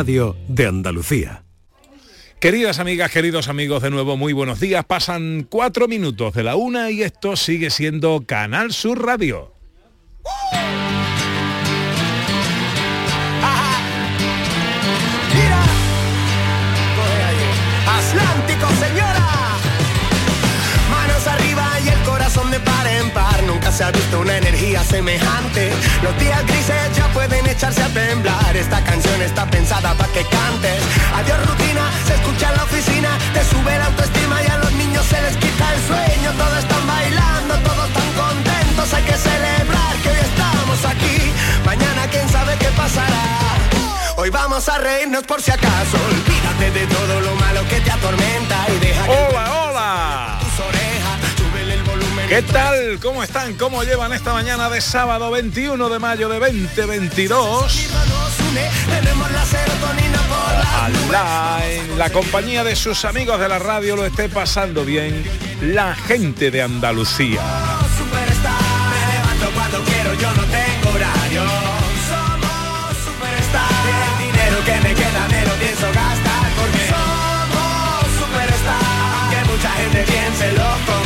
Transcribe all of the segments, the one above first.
Radio de Andalucía. Queridas amigas, queridos amigos, de nuevo muy buenos días. Pasan cuatro minutos de la una y esto sigue siendo Canal Sur Radio. Atlántico, señora. Manos arriba y el corazón de par en par. Nunca se ha visto una energía semejante. Los días grises ya pueden echarse a temblar. Esta canción está pensada para que cantes. Adiós rutina, se escucha en la oficina. Te sube la autoestima y a los niños se les quita el sueño. Todos están bailando, todos están contentos. Hay que celebrar que hoy estamos aquí. Mañana quién sabe qué pasará. Hoy vamos a reírnos por si acaso. Olvídate de todo lo malo que te atormenta y deja que Hola, ¿Qué tal? ¿Cómo están? ¿Cómo llevan esta mañana de sábado 21 de mayo de 2022? Nos une, tenemos la serotonina por la Ojalá en la compañía de sus amigos de la radio lo esté pasando bien la gente de Andalucía. que mucha gente piense lo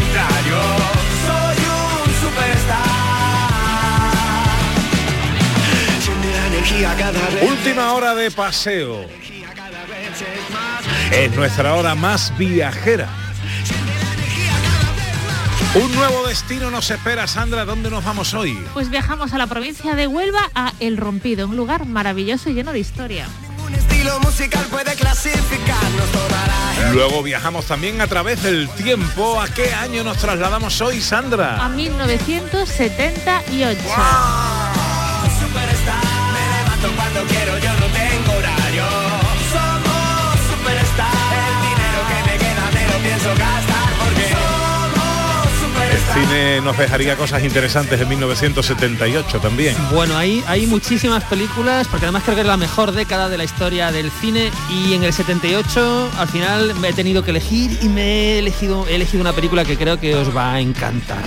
Última hora de paseo. es nuestra hora más viajera. Un nuevo destino nos espera, Sandra. ¿Dónde nos vamos hoy? Pues viajamos a la provincia de Huelva, a El Rompido, un lugar maravilloso y lleno de historia. Luego viajamos también a través del tiempo. ¿A qué año nos trasladamos hoy, A Sandra? 1978. Superstar. Quiero, yo no tengo horario. Somos superstar. El dinero que me queda me lo pienso gastar porque somos El superstar. cine nos dejaría cosas interesantes en 1978 también. Bueno, hay, hay muchísimas películas, porque además creo que es la mejor década de la historia del cine y en el 78 al final me he tenido que elegir y me he elegido, he elegido una película que creo que os va a encantar.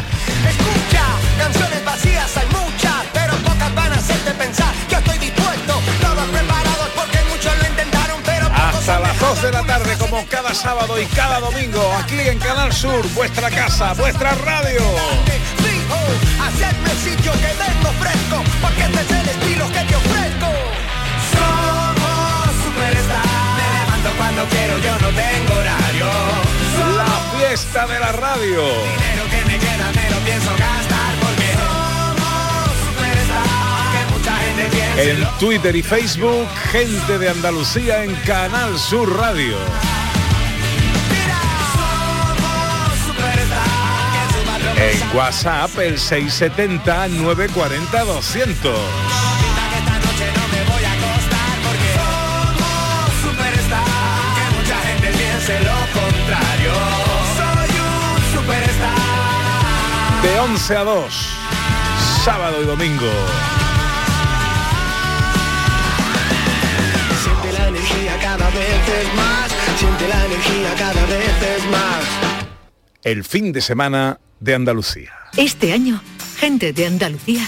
Escucha, canciones 2 de la tarde, como cada sábado y cada domingo, aquí en Canal Sur, vuestra casa, vuestra radio. Hacedme sitio que vengo fresco, porque este es el estilo que te ofrezco. Somos superstar. Me levanto cuando quiero, yo no tengo horario. La fiesta de la radio. Dinero que me queda me lo pienso gastar En Twitter y Facebook, gente de Andalucía en Canal Sur Radio. En WhatsApp, el 670-940-200. que esta noche no me voy a acostar porque somos superstar. Que mucha gente piense lo contrario. Soy un superstar. De 11 a 2, sábado y domingo. Cada vez es más. Siente la energía cada vez es más. El fin de semana de Andalucía. Este año, gente de Andalucía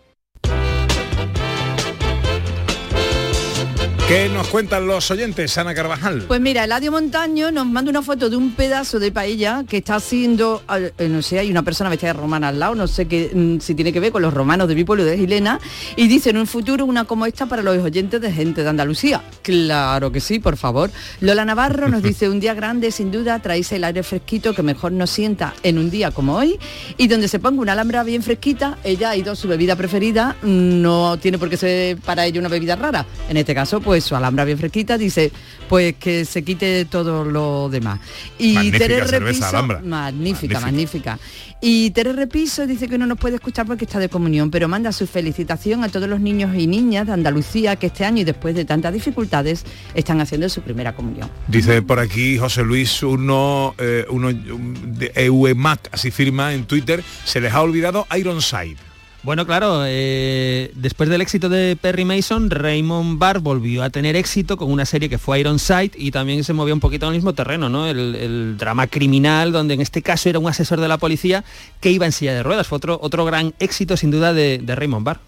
¿Qué nos cuentan los oyentes, Ana Carvajal? Pues mira, Eladio Montaño nos manda una foto de un pedazo de paella que está haciendo, eh, no sé, hay una persona vestida de romana al lado, no sé qué, mm, si tiene que ver con los romanos de mi pueblo de Gilena, y dice en un futuro una como esta para los oyentes de gente de Andalucía. Claro que sí, por favor. Lola Navarro nos dice un día grande, sin duda, traéis el aire fresquito que mejor nos sienta en un día como hoy, y donde se ponga una alhambra bien fresquita, ella ha ido a su bebida preferida, no tiene por qué ser para ella una bebida rara. En este caso, pues su alhambra bien fresquita, dice, pues que se quite todo lo demás. Y Magnífica Tere Repiso, magnífica, Magnífica. magnífica. Y Tere Repiso dice que no nos puede escuchar porque está de comunión, pero manda su felicitación a todos los niños y niñas de Andalucía que este año y después de tantas dificultades están haciendo su primera comunión. Dice por aquí José Luis uno, eh, uno de EUEMAC, así firma en Twitter, se les ha olvidado Ironside. Bueno, claro, eh, después del éxito de Perry Mason, Raymond Barr volvió a tener éxito con una serie que fue Ironside y también se movía un poquito el mismo terreno, ¿no? El, el drama criminal, donde en este caso era un asesor de la policía que iba en silla de ruedas. Fue otro, otro gran éxito sin duda de, de Raymond Barr.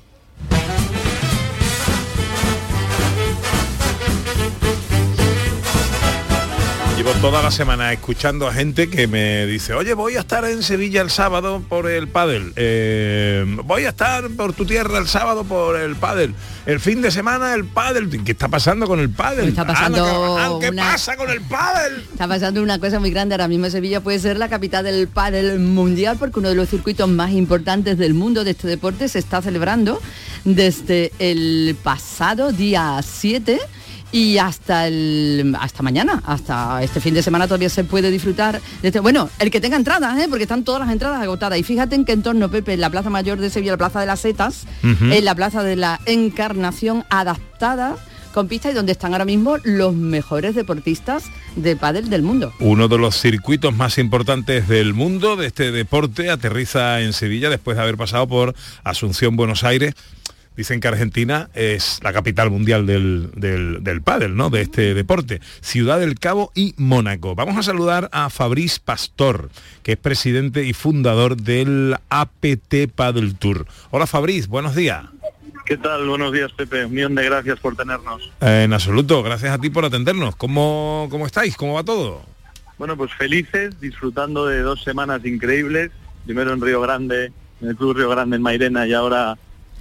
Llevo toda la semana escuchando a gente que me dice, oye, voy a estar en Sevilla el sábado por el pádel. Eh, voy a estar por tu tierra el sábado por el pádel. El fin de semana el pádel. ¿Qué está pasando con el pádel? Está pasando Ana Carvajal, ¿Qué una- pasa con el pádel? Está pasando una cosa muy grande. Ahora mismo Sevilla puede ser la capital del pádel mundial porque uno de los circuitos más importantes del mundo de este deporte se está celebrando desde el pasado día 7 y hasta el hasta mañana, hasta este fin de semana todavía se puede disfrutar de este, bueno, el que tenga entradas, ¿eh? porque están todas las entradas agotadas. Y fíjate en qué entorno, Pepe, en la Plaza Mayor de Sevilla, la Plaza de las Setas, Ujú. en la Plaza de la Encarnación adaptada con pista y donde están ahora mismo los mejores deportistas de pádel del mundo. Uno de los circuitos más importantes del mundo de este deporte aterriza en Sevilla después de haber pasado por Asunción, Buenos Aires. Dicen que Argentina es la capital mundial del, del, del pádel, ¿no? De este deporte. Ciudad del Cabo y Mónaco. Vamos a saludar a Fabriz Pastor, que es presidente y fundador del APT Paddle Tour. Hola Fabriz, buenos días. ¿Qué tal? Buenos días, Pepe. Un millón de gracias por tenernos. Eh, en absoluto, gracias a ti por atendernos. ¿Cómo, ¿Cómo estáis? ¿Cómo va todo? Bueno, pues felices, disfrutando de dos semanas increíbles. Primero en Río Grande, en el Club Río Grande en Mairena y ahora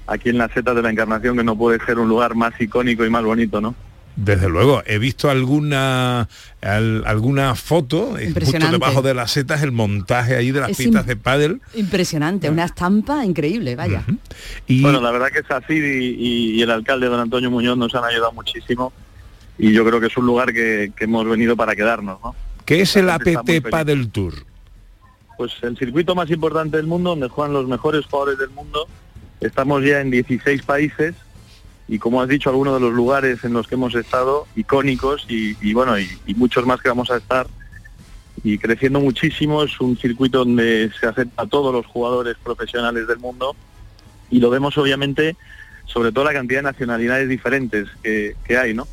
aquí en las setas de la Encarnación, que no puede ser un lugar más icónico y más bonito, ¿no? Desde luego, he visto alguna al- alguna foto justo Impresionante. debajo de las setas el montaje ahí de las Es pistas de pádel. Impresionante, una estampa increíble, vaya. Y Bueno, la verdad que Sacid y, y- y el alcalde don Antonio Muñoz nos han ayudado muchísimo y yo creo que es un lugar que, que hemos venido para quedarnos, ¿no? ¿qué es el la APT. Paddle Tour? Pues el circuito más importante del mundo, donde juegan los mejores jugadores del mundo. Estamos ya en 16 países y como has dicho, algunos de los lugares en los que hemos estado, icónicos y, y bueno, y, y muchos más que vamos a estar. Y creciendo muchísimo, es un circuito donde se acepta a todos los jugadores profesionales del mundo y lo vemos obviamente sobre todo la cantidad de nacionalidades diferentes que, que hay, ¿no?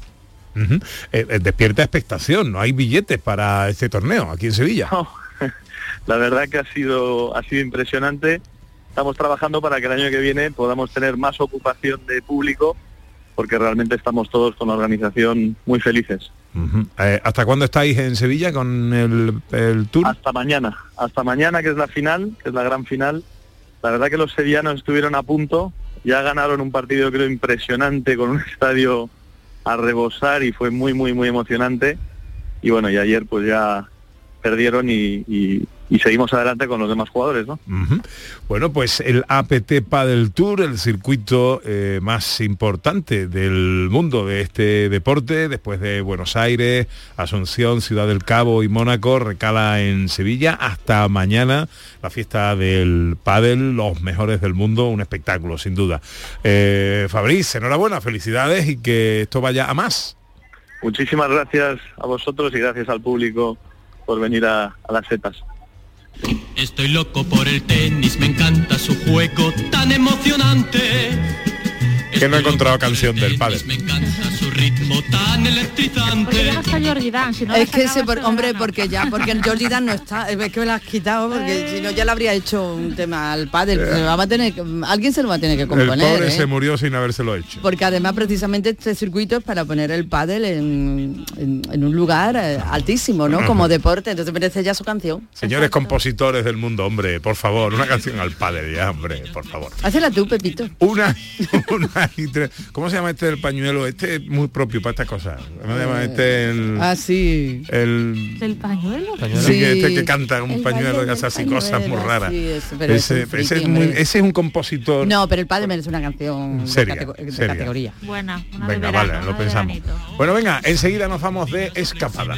Eh, eh, despierta expectación, no hay billetes para este torneo aquí en Sevilla. La verdad que ha sido, ha sido impresionante. Estamos trabajando para que el año que viene podamos tener más ocupación de público, porque realmente estamos todos con la organización muy felices. Eh, ¿Hasta cuándo estáis en Sevilla con el, el tour? Hasta mañana, hasta mañana que es la final, que es la gran final. La verdad que los sevillanos estuvieron a punto, ya ganaron un partido creo impresionante con un estadio a rebosar y fue muy muy muy emocionante. Y bueno, y ayer pues ya perdieron y, y- y seguimos adelante con los demás jugadores, ¿no? Bueno, pues el APT Paddle Tour, el circuito eh, más importante del mundo de este deporte, después de Buenos Aires, Asunción, Ciudad del Cabo y Mónaco, recala en Sevilla. Hasta mañana la fiesta del pádel, los mejores del mundo, un espectáculo, sin duda. Eh, Fabriz, enhorabuena, felicidades y que esto vaya a más. Muchísimas gracias a vosotros y gracias al público por venir a, a las setas. Estoy loco por el tenis, me encanta su juego tan emocionante. que no he encontrado canción del padre. Me encanta su ritmo tan electrizante. Porque llega hasta Jordi Dan, si no es que ese, por- hombre, verano. porque ya, porque el Jordi Dan no está, es que me lo has quitado, porque si no ya le habría hecho un tema al padre. Se lo va a tener alguien se lo va a tener que El componer. pobre ¿eh? se murió sin habérselo hecho. Porque además precisamente este circuito es para poner el pádel en, en- en un lugar eh, altísimo, ¿no? Como deporte, entonces merece ya su canción. Señores compositores del mundo, hombre, por favor, una canción al padre ya, hombre, por favor. Hacela tú, Pepito. Una, una y tres. ¿Cómo se llama este del pañuelo? Este es muy propio para estas cosas. ¿Cómo se llama este el, Ah, sí. el ¿Del pañuelo? Sí, que este que canta un El pañuelo que hace así cosas muy raras. sí, eso, pero es ese, ese es muy- ese es un compositor. No, pero el padre merece una canción de Seria, de, seria. categoría. Buena, una de Venga, verano, vale, lo una de pensamos. veranito. Bueno, venga, enseguida nos vamos de escapada.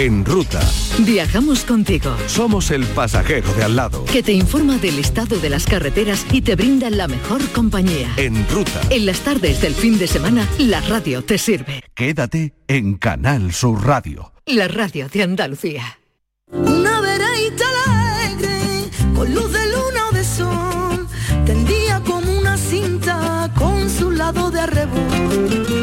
En ruta. Viajamos contigo. Somos el pasajero de al lado. Que te informa del estado de las carreteras y te brinda la mejor compañía. En ruta. En las tardes del fin de semana, la radio te sirve. Quédate en Canal Sur Radio. La radio de Andalucía. Una veredita alegre, con luz de luna o de sol, tendía como una cinta con su lado de. Arrebol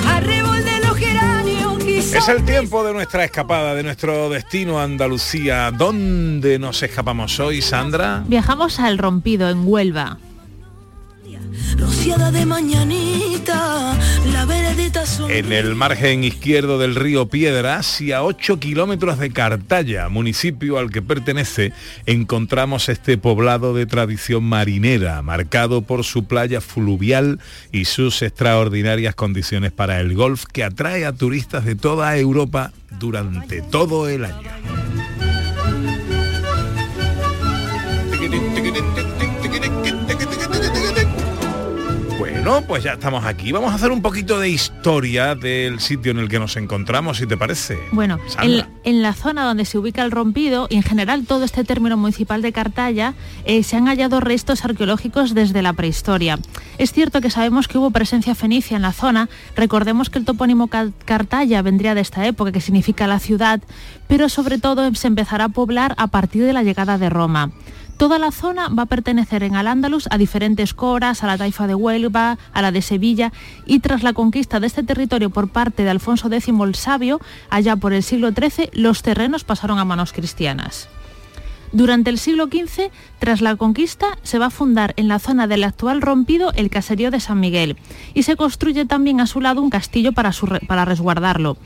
Es el tiempo de nuestra escapada, de nuestro destino a Andalucía. ¿Dónde nos escapamos hoy, Sandra? Viajamos al Rompido, en Huelva. En el margen izquierdo del río Piedras y a 8 kilómetros de Cartaya, municipio al que pertenece, encontramos este poblado de tradición marinera, marcado por su playa fluvial y sus extraordinarias condiciones para el golf que atrae a turistas de toda Europa durante todo el año. Bueno, pues ya estamos aquí. Vamos a hacer un poquito de historia del sitio en el que nos encontramos, si te parece. Bueno, en, la zona donde se ubica el rompido y en general todo este término municipal de Cartaya eh, se han hallado restos arqueológicos desde la prehistoria. Es cierto que sabemos que hubo presencia fenicia en la zona, recordemos que el topónimo Cartaya vendría de esta época, que significa la ciudad, pero sobre todo se empezará a poblar a partir de la llegada de Roma. Toda la zona va a pertenecer en Al-Ándalus a diferentes coras, a la taifa de Huelva, a la de Sevilla, y tras la conquista de este territorio por parte de Alfonso X el Sabio, allá por el siglo XIII, los terrenos pasaron a manos cristianas. Durante el siglo XV, tras la conquista, se va a fundar en la zona del actual rompido el caserío de San Miguel y se construye también a su lado un castillo para, para resguardarlo.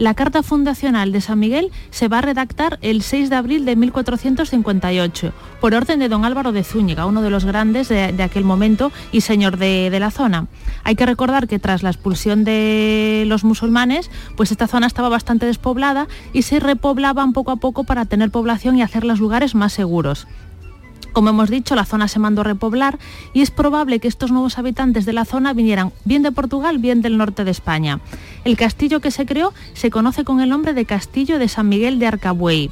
La carta fundacional de San Miguel se va a redactar el 6 de abril de 1458 por orden de don Álvaro de Zúñiga, uno de los grandes de, aquel momento y señor de, de la zona. Hay que recordar que tras la expulsión de los musulmanes, pues esta zona estaba bastante despoblada y se repoblaban poco a poco para tener población y hacer los lugares más seguros. Como hemos dicho, la zona se mandó a repoblar y es probable que estos nuevos habitantes de la zona vinieran bien de Portugal, bien del norte de España. El castillo que se creó se conoce con el nombre de Castillo de San Miguel de Arcabuey.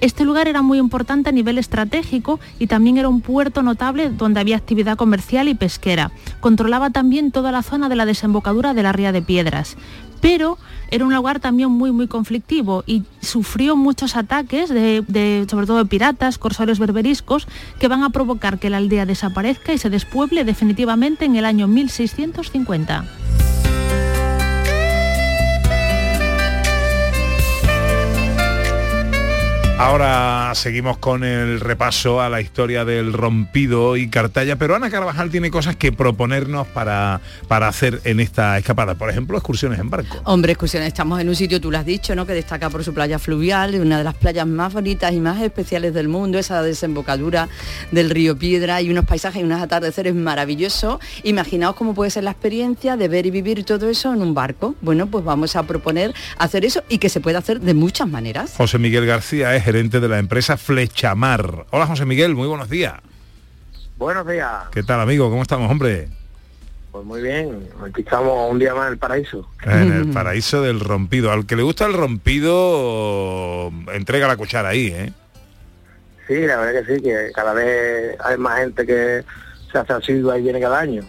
Este lugar era muy importante a nivel estratégico y también era un puerto notable donde había actividad comercial y pesquera. Controlaba también toda la zona de la desembocadura de la Ría de Piedras. Pero era un lugar también muy muy conflictivo y sufrió muchos ataques, de, sobre todo de piratas, corsarios berberiscos, que van a provocar que la aldea desaparezca y se despueble definitivamente en el año 1650. Ahora seguimos con el repaso a la historia del rompido y Cartaya, pero Ana Carvajal tiene cosas que proponernos para, para hacer en esta escapada. Por ejemplo, excursiones en barco. Hombre, excursiones, estamos en un sitio, tú lo has dicho, ¿no? Que destaca por su playa fluvial, una de las playas más bonitas y más especiales del mundo, esa desembocadura del río Piedra y unos paisajes y unos atardeceres maravillosos. Imaginaos cómo puede ser la experiencia de ver y vivir todo eso en un barco. Bueno, pues vamos a proponer hacer eso y que se puede hacer de muchas maneras. José Miguel García es gerente de la empresa Flechamar. Hola José Miguel, muy buenos días. Buenos días. ¿Qué tal amigo? ¿Cómo estamos, hombre? Pues muy bien, aquí estamos un día más en el paraíso. En el paraíso del rompido. Al que le gusta el rompido, entrega la cuchara ahí, ¿eh? Sí, la verdad que sí, que cada vez hay más gente que se hace asidua y viene cada año.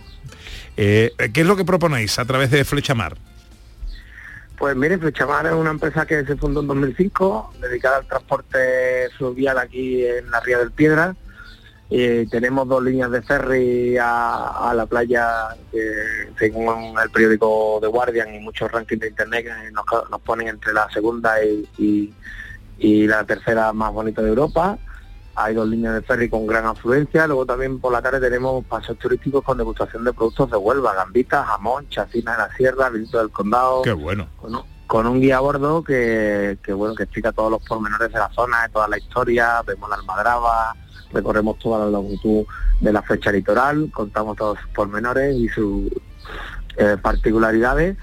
Eh, ¿Qué es lo que proponéis a través de Flechamar? Pues mire, Flechamar es una empresa que se fundó en 2005, dedicada al transporte fluvial aquí en la Ría del Piedra. Tenemos dos líneas de ferry a, la playa según el periódico The Guardian y muchos rankings de internet nos, nos ponen entre la segunda y la tercera más bonita de Europa. Hay dos líneas de ferry con gran afluencia. Luego también por la tarde tenemos paseos turísticos con degustación de productos de Huelva, gambitas, jamón, chacina de la sierra, vinito del condado Qué bueno. con un, con un guía a bordo que, que, bueno que explica todos los pormenores de la zona, de toda la historia, vemos la almadraba, recorremos toda la longitud de la flecha litoral, contamos todos sus pormenores y sus eh, particularidades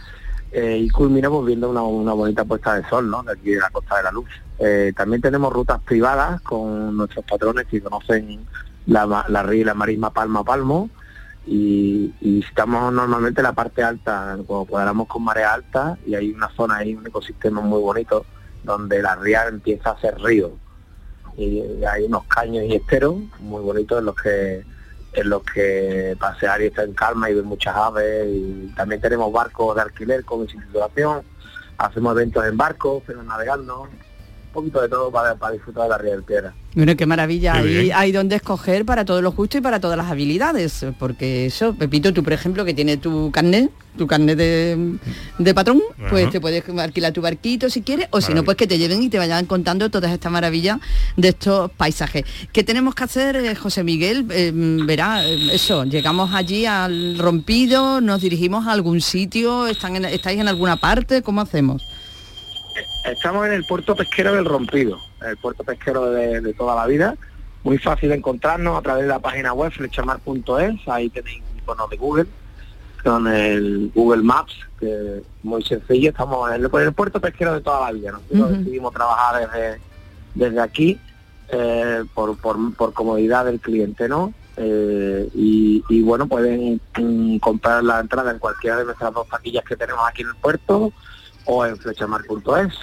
eh, y culminamos viendo una, una bonita puesta de sol, ¿no? De aquí de la Costa de la Luz. Eh, también tenemos rutas privadas con nuestros patrones que conocen la, la ría y la marisma palmo a palmo. Y, estamos normalmente en la parte alta, cuando cuadramos con marea alta y hay una zona ahí, un ecosistema muy bonito donde la ría empieza a ser río. Y hay unos caños y esteros muy bonitos en los que en los que pasear y estar en calma y ver muchas aves. Y también tenemos barcos de alquiler con insulación, hacemos eventos en barcos, pero navegando, poquito de todo para, para disfrutar de la ría del Piedra. Bueno, qué maravilla. Qué hay donde escoger para todo lo justo y para todas las habilidades. Porque eso, Pepito, tú por ejemplo, que tienes tu carnet, tu carnet de, de patrón, pues te puedes alquilar tu barquito si quieres, o si no, pues que te lleven y te vayan contando todas estas maravillas de estos paisajes. ¿Qué tenemos que hacer, eh, José Miguel? Eh, verá, eh, eso, llegamos allí al rompido, nos dirigimos a algún sitio, ¿Están en- ¿estáis en alguna parte? ¿Cómo hacemos? Estamos en el puerto pesquero del Rompido, el puerto pesquero de, de toda la vida. Muy fácil de encontrarnos a través de la página web flechamar.es, ahí tenéis un icono de Google con el Google Maps, que es muy sencillo. Estamos en el, en el puerto pesquero de toda la vida. Nosotros decidimos trabajar desde, desde aquí eh, por, por, por comodidad del cliente, ¿no? Eh, y, y, bueno, pueden mm, comprar la entrada en cualquiera de nuestras dos taquillas que tenemos aquí en el puerto o en flechamar.es.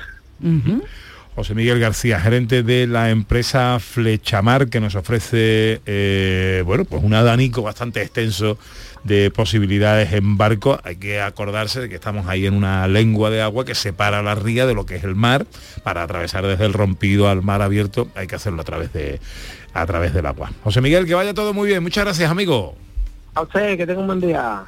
José Miguel García, gerente de la empresa Flechamar, que nos ofrece eh, bueno, pues un abanico bastante extenso de posibilidades en barco. Hay que acordarse de que estamos ahí en una lengua de agua que separa la ría de lo que es el mar. Para atravesar desde el rompido al mar abierto hay que hacerlo a través de a través del agua. José Miguel, que vaya todo muy bien. Muchas gracias, amigo. A usted, que tenga un buen día.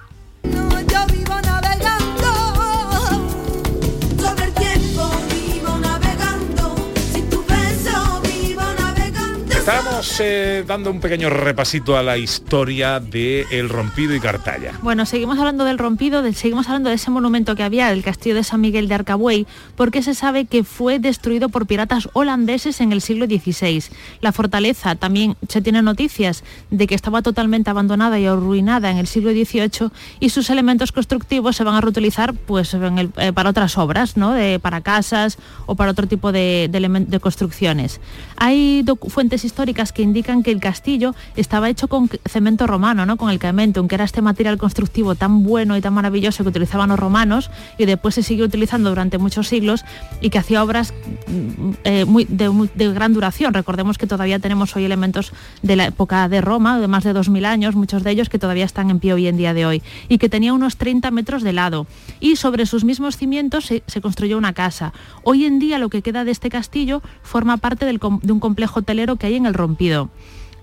Estamos eh, dando un pequeño repasito a la historia de El Rompido y Cartaya. Bueno, seguimos hablando del rompido, seguimos hablando de ese monumento que había, el castillo de San Miguel de Arcabuey, porque se sabe que fue destruido por piratas holandeses en el siglo XVI. La fortaleza también se tiene noticias de que estaba totalmente abandonada y arruinada en el siglo XVIII y sus elementos constructivos se van a reutilizar pues, eh, para otras obras, ¿no? Para casas o para otro tipo de construcciones. Hay fuentes históricas que indican que el castillo estaba hecho con cemento romano, ¿no? con el caementum, que era este material constructivo tan bueno y tan maravilloso que utilizaban los romanos y después se siguió utilizando durante muchos siglos y que hacía obras mm, eh, muy, de, gran duración. Recordemos que todavía tenemos hoy elementos de la época de Roma, de más de 2.000 años, muchos de ellos que todavía están en pie hoy en día de hoy, y que tenía unos 30 metros de lado. Y sobre sus mismos cimientos se, construyó una casa. Hoy en día lo que queda de este castillo forma parte del de un complejo hotelero que hay en el Rompido.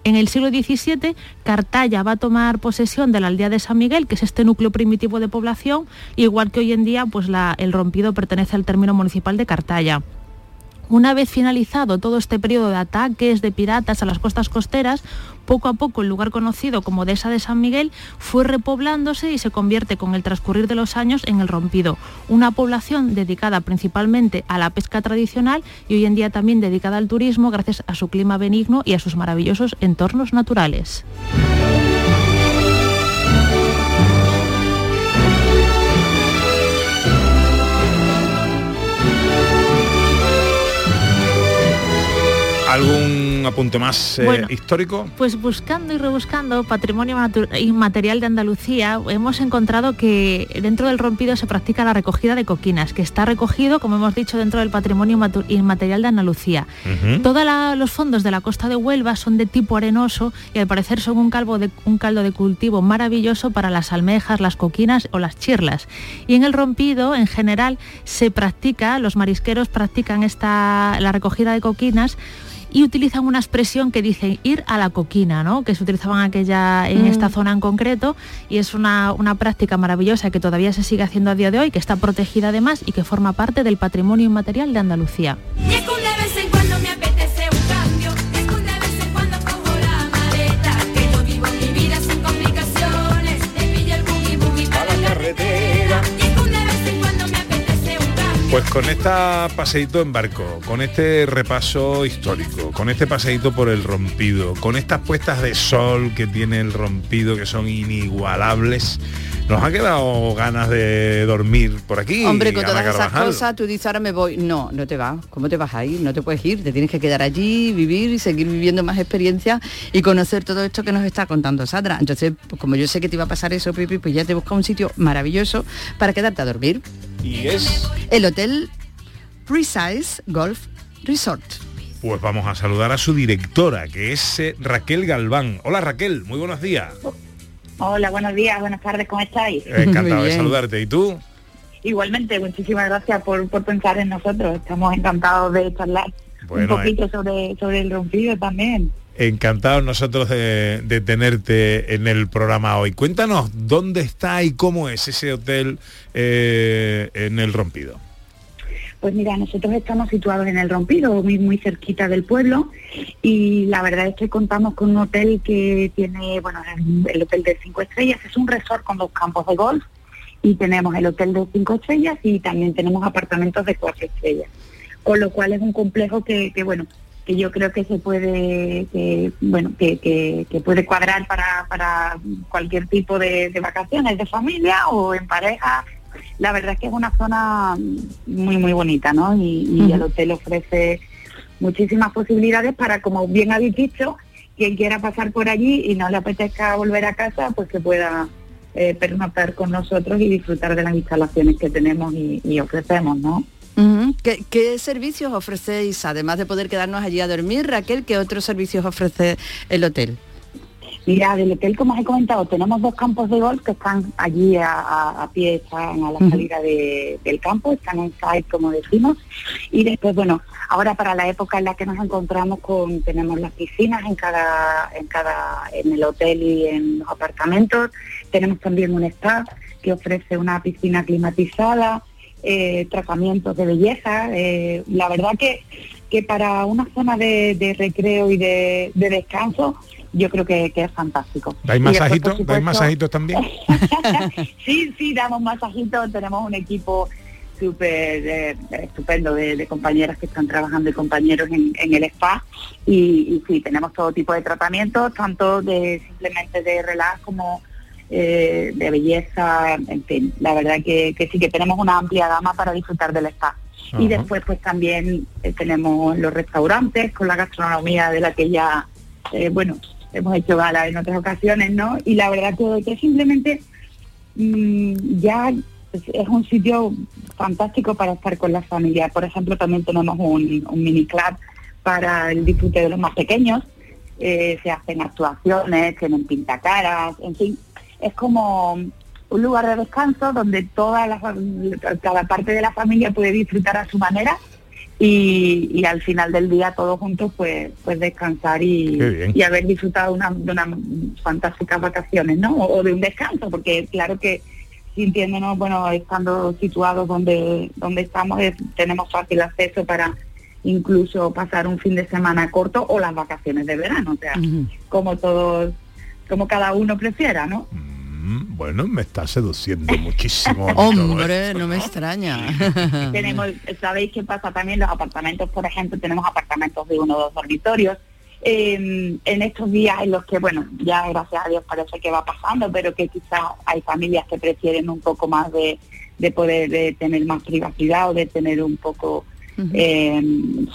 En el siglo XVII, Cartaya va a tomar posesión de la aldea de San Miguel, que es este núcleo primitivo de población, igual que hoy en día pues el rompido pertenece al término municipal de Cartaya. Una vez finalizado todo este periodo de ataques de piratas a las costas costeras, poco a poco el lugar conocido como Dehesa de San Miguel fue repoblándose y se convierte con el transcurrir de los años en el Rompido, una población dedicada principalmente a la pesca tradicional y hoy en día también dedicada al turismo gracias a su clima benigno y a sus maravillosos entornos naturales. ¿Algún apunte más eh, Bueno, histórico? Pues buscando y rebuscando patrimonio inmaterial de Andalucía, hemos encontrado que dentro del rompido se practica la recogida de coquinas, que está recogido, como hemos dicho, dentro del patrimonio inmaterial de Andalucía. Todos los fondos de la costa de Huelva son de tipo arenoso y al parecer son un, calvo de, un caldo de cultivo maravilloso para las almejas, las coquinas o las chirlas. Y en el rompido, en general, se practica, los marisqueros practican esta, la recogida de coquinas y utilizan una expresión que dice ir a la coquina, ¿no? que se utilizaban aquella, en Mm. esta zona en concreto y es una, una práctica maravillosa que todavía se sigue haciendo a día de hoy, que está protegida además y que forma parte del patrimonio inmaterial de Andalucía. Y es que Pues con esta paseíto en barco, con este repaso histórico, con este paseíto por el rompido, con estas puestas de sol que tiene el rompido que son inigualables, nos ha quedado ganas de dormir por aquí. Hombre, con Ana todas esas cosas, tú dices ahora me voy. No, no te vas. ¿Cómo te vas a ir? No te puedes ir. Te tienes que quedar allí, vivir y seguir viviendo más experiencias y conocer todo esto que nos está contando Sandra. Entonces, pues, como yo sé que te iba a pasar eso, Pipi, pues ya te busca un sitio maravilloso para quedarte a dormir. Y es el hotel Precise Golf Resort. Pues vamos a saludar a su directora, que es eh, Raquel Galván. Hola Raquel, muy buenos días. Hola, buenos días, buenas tardes, ¿cómo estáis? Eh, Encantado de saludarte. ¿Y tú? Igualmente, muchísimas gracias por, por pensar en nosotros. Estamos encantados de charlar Bueno, un poquito sobre, sobre el rompido también. Encantados nosotros de, de tenerte en el programa hoy. Cuéntanos dónde está y cómo es ese hotel eh, en el Rompido. Pues mira, nosotros estamos situados en el Rompido, muy, muy cerquita del pueblo, y la verdad es que contamos con un hotel que tiene, bueno, el, el hotel de cinco estrellas, es un resort con dos campos de golf, y tenemos el hotel de cinco estrellas y también tenemos apartamentos de cuatro estrellas. Con lo cual es un complejo que, bueno, que yo creo que se puede, que, bueno, que, puede cuadrar para, para cualquier tipo de vacaciones, de familia o en pareja. La verdad es que es una zona muy, muy bonita, ¿no? Y, el hotel ofrece muchísimas posibilidades para, como bien habéis dicho, quien quiera pasar por allí y no le apetezca volver a casa, pues que pueda eh, pernoctar con nosotros y disfrutar de las instalaciones que tenemos y, y ofrecemos, ¿no? ¿Qué, qué servicios ofrecéis, además de poder quedarnos allí a dormir, Raquel? ¿Qué otros servicios ofrece el hotel? Mira, del hotel, como os he comentado, tenemos dos campos de golf que están allí a, a- a pie, están a la salida de- del campo, están en site, como decimos. Y después, bueno, ahora para la época en la que nos encontramos con, tenemos las piscinas en cada, en cada, en el hotel y en los apartamentos. Tenemos también un spa que ofrece una piscina climatizada, eh, tratamientos de belleza. eh, la verdad que, que para una zona de, de recreo y de, de descanso, yo creo que, que es fantástico. ¿Dais masajitos? ¿Dais supuesto, masajitos también? sí, sí, damos masajitos, tenemos un equipo súper eh, estupendo de, de compañeras que están trabajando y compañeros en, en el spa y, y sí, tenemos todo tipo de tratamientos, tanto de simplemente de relax como eh, de belleza, en fin, la verdad que, que sí que tenemos una amplia gama para disfrutar del spa. Y después pues también eh, tenemos los restaurantes con la gastronomía de la que ya, bueno, hemos hecho gala en otras ocasiones, ¿no? Y la verdad que, que simplemente mm, ya es, un sitio fantástico para estar con la familia. Por ejemplo, también tenemos un, mini club para el disfrute de los más pequeños. Eh, se hacen actuaciones, tienen pintacaras, en fin, es como un lugar de descanso donde toda la, cada parte de la familia puede disfrutar a su manera y, y al final del día todos juntos pues pues descansar y, y haber disfrutado una, de unas fantásticas vacaciones, ¿no? O, o de un descanso, porque claro que sintiéndonos, bueno, estando situados donde donde estamos, es- tenemos fácil acceso para incluso pasar un fin de semana corto o las vacaciones de verano, o sea, como todos, como cada uno prefiera, ¿no? Mm, Bueno, me está seduciendo muchísimo. Hombre, esto, no me extraña. tenemos, sabéis qué pasa también los apartamentos, por ejemplo, tenemos apartamentos de uno o dos dormitorios. Eh, en estos días en los que, bueno, ya gracias a Dios parece que va pasando, pero que quizás hay familias que prefieren un poco más de, de poder de tener más privacidad o de tener un poco eh,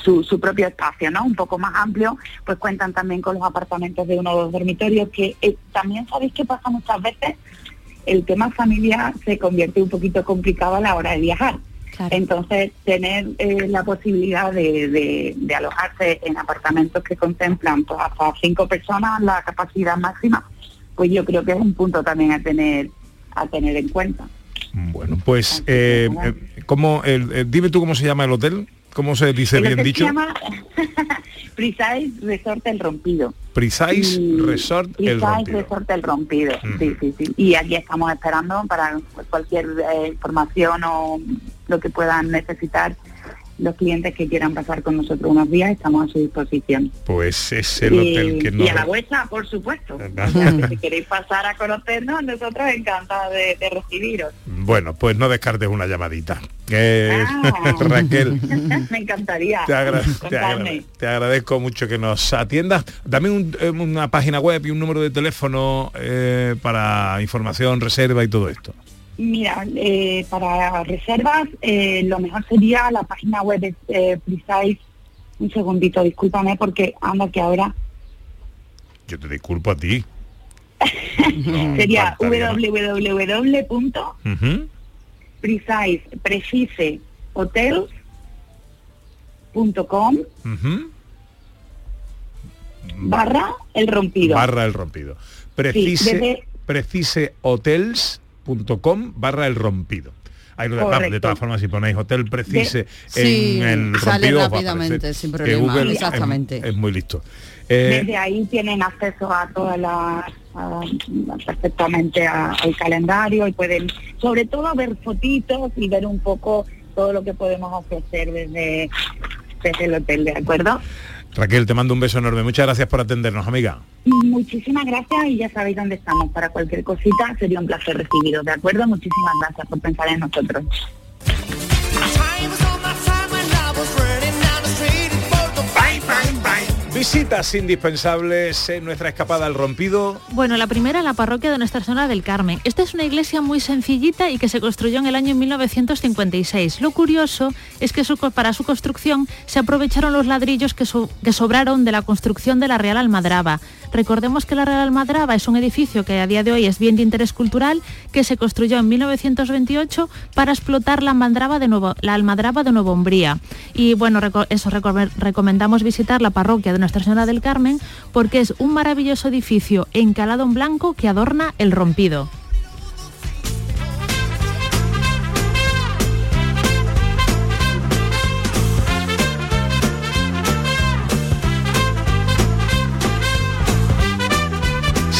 su, su propio espacio, ¿no? Un poco más amplio, pues cuentan también con los apartamentos de uno o dos dormitorios, que eh, también sabéis que pasa muchas veces, el tema familia se convierte un poquito complicado a la hora de viajar. Entonces, tener eh, la posibilidad de, de- de alojarse en apartamentos que contemplan pues, hasta cinco personas, la capacidad máxima, pues yo creo que es un punto también a tener a tener en cuenta. Bueno, pues, eh, ¿cómo, el- eh, dime tú cómo se llama el hotel, ¿cómo se dice El bien hotel dicho? Se llama Precise Resort El Rompido. Precise Y- Resort El Precise Rompido. Resort El Rompido. Sí, sí, sí. Y aquí estamos esperando para cualquier eh, información o lo que puedan necesitar los clientes que quieran pasar con nosotros unos días, estamos a su disposición. Pues es el y, hotel que y nos... a la vuestra, por supuesto. O sea, que si queréis pasar a conocernos, nosotros encantados de, de recibiros. Bueno, pues no descartes una llamadita. Eh, Ah. Raquel, Me encantaría. te, agra- te Contadme. agra- te agradezco mucho que nos atiendas. Dame un- eh, una página web y un número de teléfono eh, para información, reserva y todo esto. Mira, eh, para reservas eh, lo mejor sería la página web de eh, Precise. Un segundito, discúlpame porque anda que ahora Yo te disculpo a ti. sería faltaría más. www.precise, Ujú, precise.hotels.com ujú. barra el rompido. Barra el rompido. Precise, desde- precisehotels.com barra el rompido. Ahí lo de, vamos, de todas formas, si ponéis hotel precise Sí, en el sale rompido, rápidamente, sin problema, Google es- exactamente. Es, muy listo. Eh, Desde ahí tienen acceso a todas las a- perfectamente a- al calendario y pueden sobre todo ver fotitos y ver un poco todo lo que podemos ofrecer desde, desde el hotel, ¿de acuerdo? Raquel, te mando un beso enorme. Muchas gracias por atendernos, amiga. Muchísimas gracias y ya sabéis dónde estamos. Para cualquier cosita sería un placer recibiros, ¿de acuerdo? Muchísimas gracias por pensar en nosotros. Visitas indispensables en nuestra escapada al rompido. Bueno, la primera, la parroquia de Nuestra Señora del Carmen. Esta es una iglesia muy sencillita y que se construyó en el año 1956. Lo curioso es que para su construcción se aprovecharon los ladrillos que, so- que sobraron de la construcción de la Real Almadraba. Recordemos que la Real Almadraba es un edificio que a día de hoy es bien de interés cultural, que se construyó en 1928 para explotar la almadraba de Nuevo, la almadraba de Nuevo Umbría. Y bueno, eso reco- recomendamos visitar la parroquia de Nuestra Señora del Carmen porque es un maravilloso edificio encalado en blanco que adorna el rompido.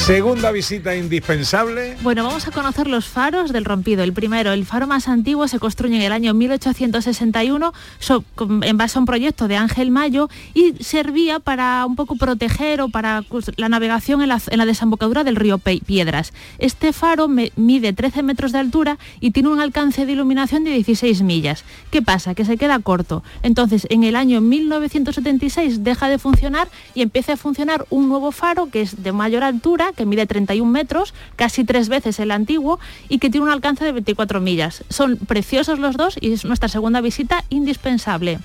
Segunda visita indispensable. Bueno, vamos a conocer los faros del rompido. El primero, el faro más antiguo, se construye en el año 1861 so- con- en base a un proyecto de Ángel Mayo y servía para un poco proteger o para cus- la navegación en la, desembocadura del río Piedras. Este faro mide 13 metros de altura y tiene un alcance de iluminación de 16 millas. ¿Qué pasa? Que se queda corto. Entonces, en el año 1976 deja de funcionar y empieza a funcionar un nuevo faro que es de mayor altura, que mide 31 metros, casi tres veces el antiguo, y que tiene un alcance de 24 millas. Son preciosos los dos y es nuestra segunda visita indispensable.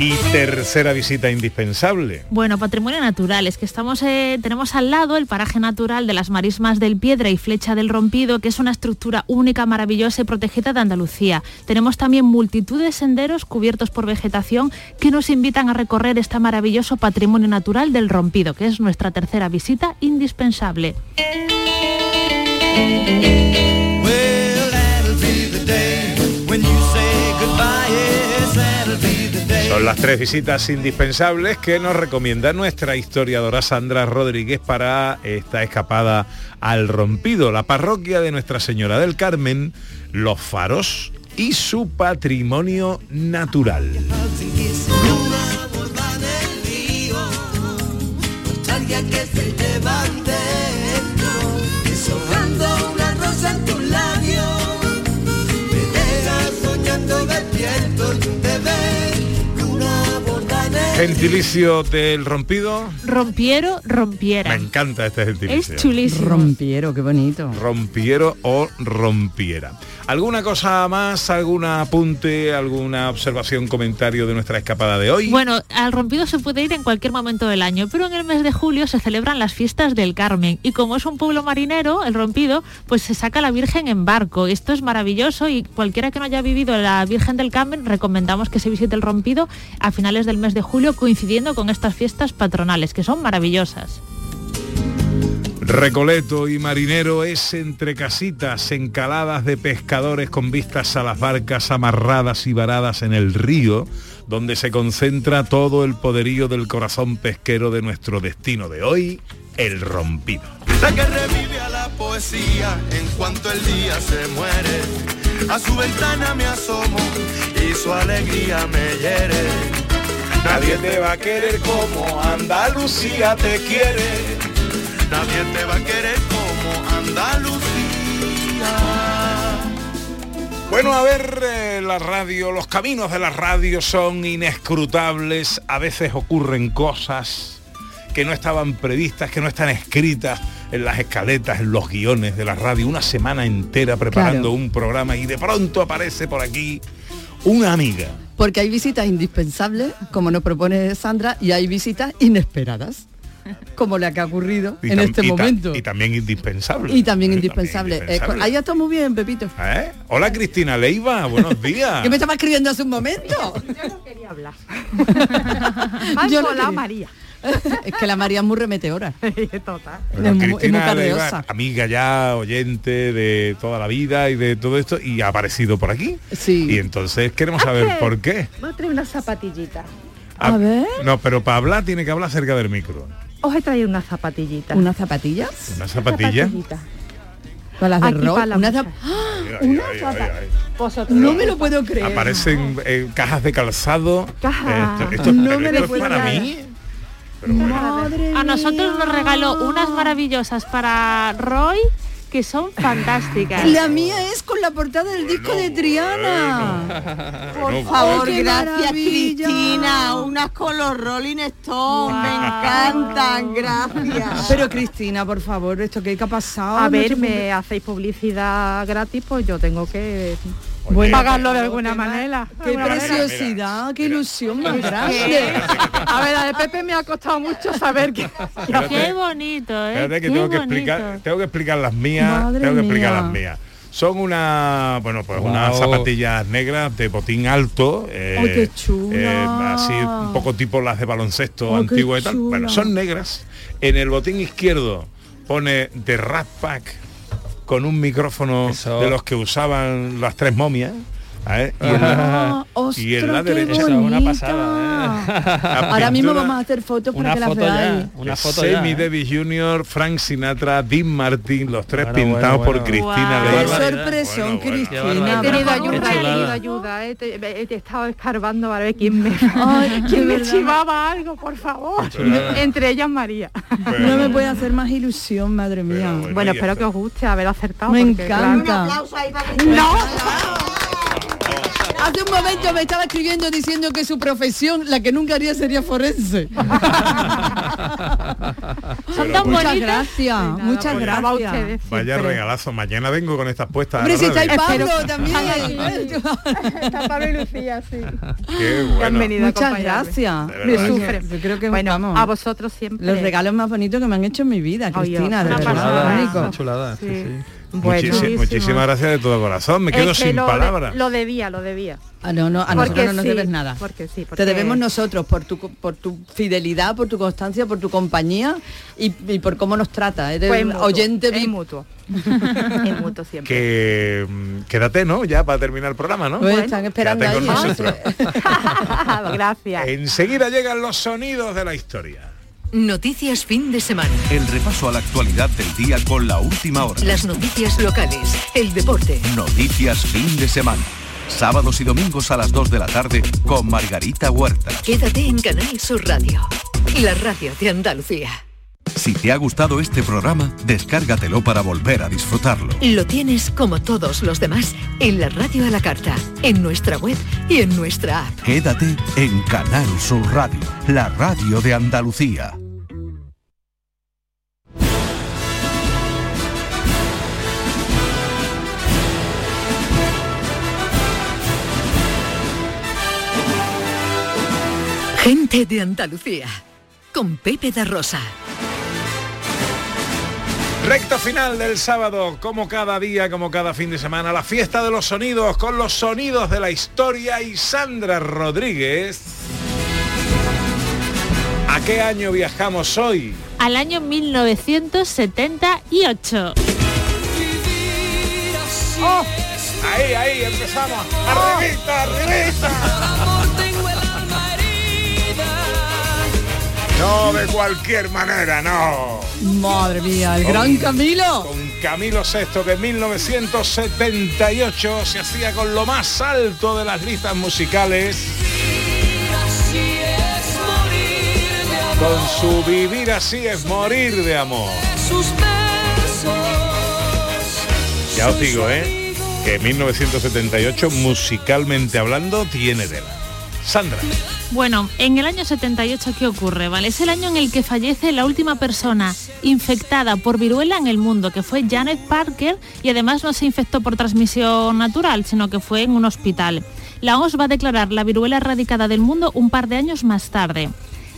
Y tercera visita indispensable. Bueno, patrimonio natural, es que estamos, eh, tenemos al lado el paraje natural de las marismas del Piedra y Flecha del Rompido, que es una estructura única, maravillosa y protegida de Andalucía. Tenemos también multitud de senderos cubiertos por vegetación que nos invitan a recorrer este maravilloso patrimonio natural del Rompido, que es nuestra tercera visita indispensable. Son las tres visitas indispensables que nos recomienda nuestra historiadora Sandra Rodríguez para esta escapada al rompido, la parroquia de Nuestra Señora del Carmen, los faros y su patrimonio natural. Gentilicio del rompido. Rompiero, rompiera. Me encanta este gentilicio. Es chulísimo. Rompiero, qué bonito. Rompiero o rompiera. ¿Alguna cosa más, algún apunte, alguna observación, comentario de nuestra escapada de hoy? Bueno, al rompido se puede ir en cualquier momento del año, pero en el mes de julio se celebran las fiestas del Carmen y como es un pueblo marinero, el rompido, pues se saca la Virgen en barco. Esto es maravilloso y cualquiera que no haya vivido la Virgen del Carmen recomendamos que se visite el rompido a finales del mes de julio coincidiendo con estas fiestas patronales que son maravillosas. Recoleto y marinero es entre casitas, encaladas de pescadores con vistas a las barcas amarradas y varadas en el río, donde se concentra todo el poderío del corazón pesquero de nuestro destino de hoy, el rompido. La que revive a la poesía en cuanto el día se muere. A su ventana me asomo y su alegría me hiere. Nadie te va a querer como Andalucía te quiere. Nadie te va a querer como Andalucía. Bueno, a ver, eh, la radio, los caminos de la radio son inescrutables, a veces ocurren cosas que no estaban previstas, que no están escritas en las escaletas, en los guiones de la radio, una semana entera preparando Claro. un programa y de pronto aparece por aquí una amiga. Porque hay visitas indispensables, como nos propone Sandra, y hay visitas inesperadas, como la que ha ocurrido Y en este y momento. Y también indispensable. Y también indispensable. Eh, indispensable. ahí está muy bien, Pepito. ¿Eh? Hola Cristina Leiva, buenos días. ¿Qué me estaba escribiendo hace un momento? hablar. Yo no hola, quería. María. es que la María es muy remeteora. Total. Es muy- es muy Cristina Leiva, amiga ya, oyente de toda la vida y de todo esto, y ha aparecido por aquí. Sí. Y entonces queremos saber Hace- por qué. Voy a traer una zapatillita. Ah, ver. No, pero para hablar tiene que hablar cerca del micro. Os he traído una zapatillita. ¿Unas zapatillas? Una zapatilla. Para las de Aquí rock. para la Una zap- ¡Ah! Ay, ay, Una ay, zapa- ay, ay. Vosotros. No me lo puedo creer. Aparecen eh, cajas de calzado. Caja. Esto, esto- No pero me esto lo es puedo para creer. mí. Pero bueno, Madre A nosotros nos regaló unas maravillosas para Roy que son fantásticas. La mía es con la portada del disco de Triana. Por Por favor, favor, qué gracias Cristina, unas con los Rolling Stones, me encantan, gracias. Pero Cristina, por favor, ¿esto qué, qué ha pasado? A ver, me hacéis publicidad gratis, pues yo tengo que Oye, pagarlo de alguna manera. Qué alguna manera. preciosidad, qué ilusión más ¿Qué? grande. A ver, la de Pepe me ha costado mucho saber que... Espérate. Qué bonito, ¿eh? Espérate que Qué tengo que explicar, tengo que explicar las mías, Madre tengo que explicar mía. las mías. Son una, bueno, pues unas zapatillas negras de botín alto, eh, Ay, qué chula. eh, así un poco tipo las de baloncesto antiguo y tal. chula. Bueno, son negras. En el botín izquierdo pone de Rat Pack con un micrófono Eso. de los que usaban las tres momias. ¿Eh? Y, en la, Ah, y en la derecha Eso una pasada, la Ahora mismo vamos a hacer fotos para que las veáis. una foto ya. Sammy ¿eh? Davis Jr., Frank Sinatra, Dean Martin, los tres Bueno, pintados bueno, por. Cristina Guau. Qué sorpresón. Cristina. Qué He tenido ayuda, he tenido ayuda, he, te- he- he estado escarbando para ver quién me, Ay, quién me chivaba algo, por favor. Entre ellas María. No me puede hacer más ilusión, madre mía. Bueno. Espero que os guste haber acertado. Me porque, claro, encanta. Un aplauso ahí para. No. Hace un momento me estaba escribiendo diciendo que su profesión, la que nunca haría sería forense. Son tan muchas bonitas. gracias, muchas pues, nada, a gracias. ustedes Vaya siempre. regalazo. Mañana vengo con estas puestas. a Hombre, la si está. Pablo también. Está Pablo y Lucía, sí. Qué bueno. Muchas gracias. Me sufren. Yo creo que bueno, vamos, a vosotros siempre. los regalos más bonitos que me han hecho en mi vida, Ay, Cristina, de verdad. Una chulada, sí, Sí. sí. Bueno. Muchísimas gracias de todo corazón. Me Es quedo que sin lo de- palabras. lo debía, lo debía. Ah, no, no, a Porque nosotros no nos sí, debes nada. Porque sí, Te porque- debemos nosotros por tu, por tu fidelidad, por tu constancia, por tu compañía y, y por cómo nos trata. Eres Pues mutuo, oyente es mutuo. es mutuo siempre. Que mm, quédate, ¿no? Ya para terminar el programa, ¿no? Pues están esperando ahí, ¿no? nosotros. Gracias. Enseguida llegan los sonidos de la historia. Noticias fin de semana. El repaso a la actualidad del día con la última hora. Las noticias locales, el deporte. Noticias fin de semana. Sábados y domingos a las 2 de la tarde con Margarita Huerta. Quédate en Canal Sur Radio, la radio de Andalucía. Si te ha gustado este programa, descárgatelo para volver a disfrutarlo. Lo tienes como todos los demás en la radio a la carta, en nuestra web y en nuestra app. Quédate en Canal Sur Radio, la radio de Andalucía. Gente de Andalucía, con Pepe da Rosa. Recta final del sábado, como cada día, como cada fin de semana, la fiesta de los sonidos con los sonidos de la historia y Sandra Rodríguez. ¿A qué año viajamos hoy? Al año 1978. ¡Oh! Ahí, ahí, empezamos. ¡Arribita, arribita! No de cualquier manera, no. Madre mía, el Con- gran Camilo. Con Camilo VI que en 1978 se hacía con lo más alto de las listas musicales. Con su vivir así es morir de amor. Ya os digo, ¿eh? Que 1978 musicalmente hablando tiene tela. Sandra. Bueno, en el año 78, ¿qué ocurre? ¿Vale? Es el año en el que fallece la última persona infectada por viruela en el mundo, que fue Janet Parker, y además no se infectó por transmisión natural, sino que fue en un hospital. La OMS va a declarar la viruela erradicada del mundo un par de años más tarde.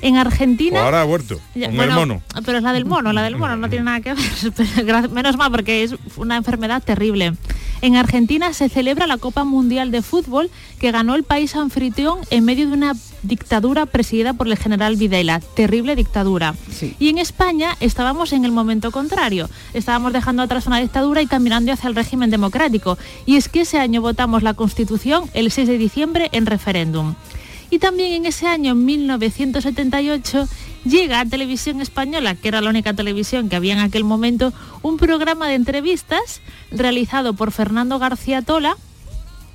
En Argentina... Pues ahora ha vuelto. Ya, Con bueno, el mono. Pero es la del mono, la del mono no tiene nada que ver. pero Menos mal porque es una enfermedad terrible. En Argentina se celebra la Copa Mundial de Fútbol que ganó el país anfitrión en medio de una dictadura presidida por el general Videla. Terrible dictadura. Y en España estábamos en el momento contrario. Estábamos dejando atrás una dictadura y caminando hacia el régimen democrático. Y es que ese año votamos la Constitución el 6 de diciembre en referéndum. Y también en ese año, en 1978, llega a Televisión Española, que era la única televisión que había en aquel momento, un programa de entrevistas realizado por Fernando García Tola,